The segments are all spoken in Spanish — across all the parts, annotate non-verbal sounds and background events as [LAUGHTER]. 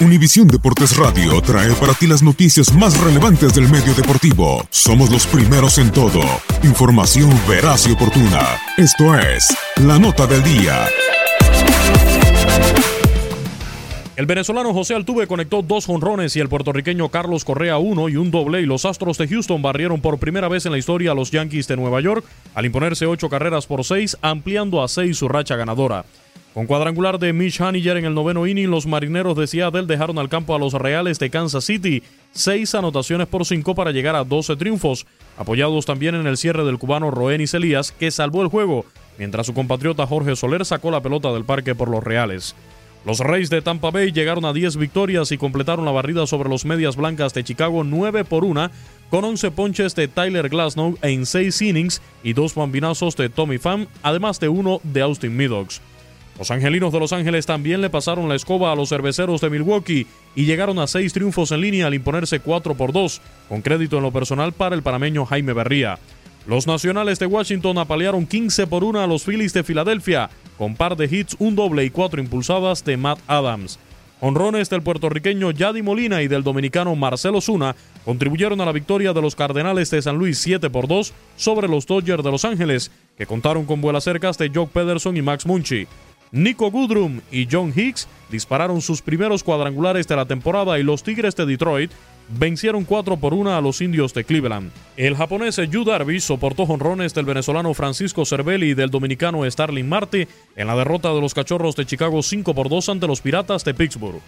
Univisión Deportes Radio trae para ti las noticias más relevantes del medio deportivo. Somos los primeros en todo. Información veraz y oportuna. Esto es La Nota del Día. El venezolano José Altuve conectó dos jonrones y el puertorriqueño Carlos Correa uno y un doble y los Astros de Houston barrieron por primera vez en la historia a los Yankees de Nueva York al imponerse ocho carreras por seis, ampliando a seis su racha ganadora. Con cuadrangular de Mitch Haniger en el noveno inning, los marineros de Seattle dejaron al campo a los Reales de Kansas City, seis anotaciones por cinco para llegar a 12 triunfos, apoyados también en el cierre del cubano Roenis Elías, que salvó el juego, mientras su compatriota Jorge Soler sacó la pelota del parque por los Reales. Los Reyes de Tampa Bay llegaron a 10 victorias y completaron la barrida sobre los Medias Blancas de Chicago 9 por 1, con 11 ponches de Tyler Glasnow en 6 innings y dos bambinazos de Tommy Pham, además de uno de Austin Meadows. Los angelinos de Los Ángeles también le pasaron la escoba a los cerveceros de Milwaukee y llegaron a seis triunfos en línea al imponerse 4 por 2, con crédito en lo personal para el panameño Jaime Berría. Los nacionales de Washington apalearon 15 por 1 a los Phillies de Filadelfia, con par de hits, un doble y cuatro impulsadas de Matt Adams. Honrones del puertorriqueño Yadi Molina y del dominicano Marcelo Zuna contribuyeron a la victoria de los Cardenales de San Luis 7 por 2 sobre los Dodgers de Los Ángeles, que contaron con vuelas cercas de Jock Pederson y Max Muncy. Nico Goodrum y John Hicks dispararon sus primeros cuadrangulares de la temporada y los Tigres de Detroit vencieron 4 por 1 a los indios de Cleveland. El japonés Yu Darvish soportó jonrones del venezolano Francisco Cervelli y del dominicano Starling Marte en la derrota de los Cachorros de Chicago 5 por 2 ante los Piratas de Pittsburgh.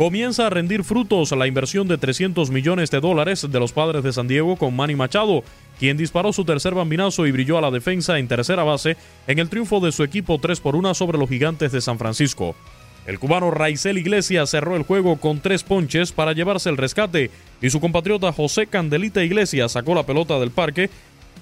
Comienza a rendir frutos la inversión de 300 millones de dólares de los padres de San Diego con Manny Machado, quien disparó su tercer bambinazo y brilló a la defensa en tercera base en el triunfo de su equipo 3 por 1 sobre los gigantes de San Francisco. El cubano Raizel Iglesias cerró el juego con tres ponches para llevarse el rescate y su compatriota José Candelita Iglesias sacó la pelota del parque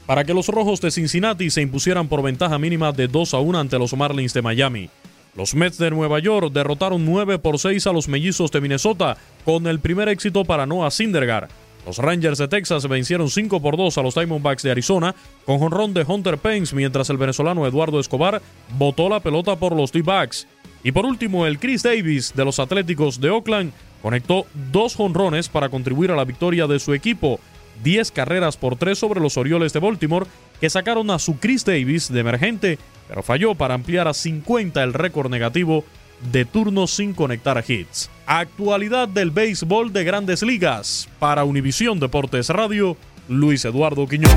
para que los rojos de Cincinnati se impusieran por ventaja mínima de 2 a 1 ante los Marlins de Miami. Los Mets de Nueva York derrotaron 9 por 6 a los mellizos de Minnesota con el primer éxito para Noah Syndergaard. Los Rangers de Texas vencieron 5 por 2 a los Diamondbacks de Arizona con jonrón de Hunter Pence mientras el venezolano Eduardo Escobar botó la pelota por los D-Backs. Y por último, el Chris Davis de los Atléticos de Oakland conectó dos jonrones para contribuir a la victoria de su equipo, 10 carreras por 3 sobre los Orioles de Baltimore, que sacaron a su Chris Davis de emergente, pero falló para ampliar a 50 el récord negativo de turnos sin conectar hits. Actualidad del béisbol de grandes ligas. Para Univisión Deportes Radio, Luis Eduardo Quiñones.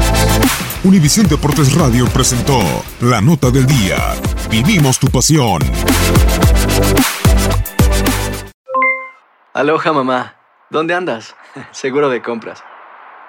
Univisión Deportes Radio presentó La Nota del Día. Vivimos tu pasión. Aloha mamá. ¿Dónde andas? [LAUGHS] Seguro de compras.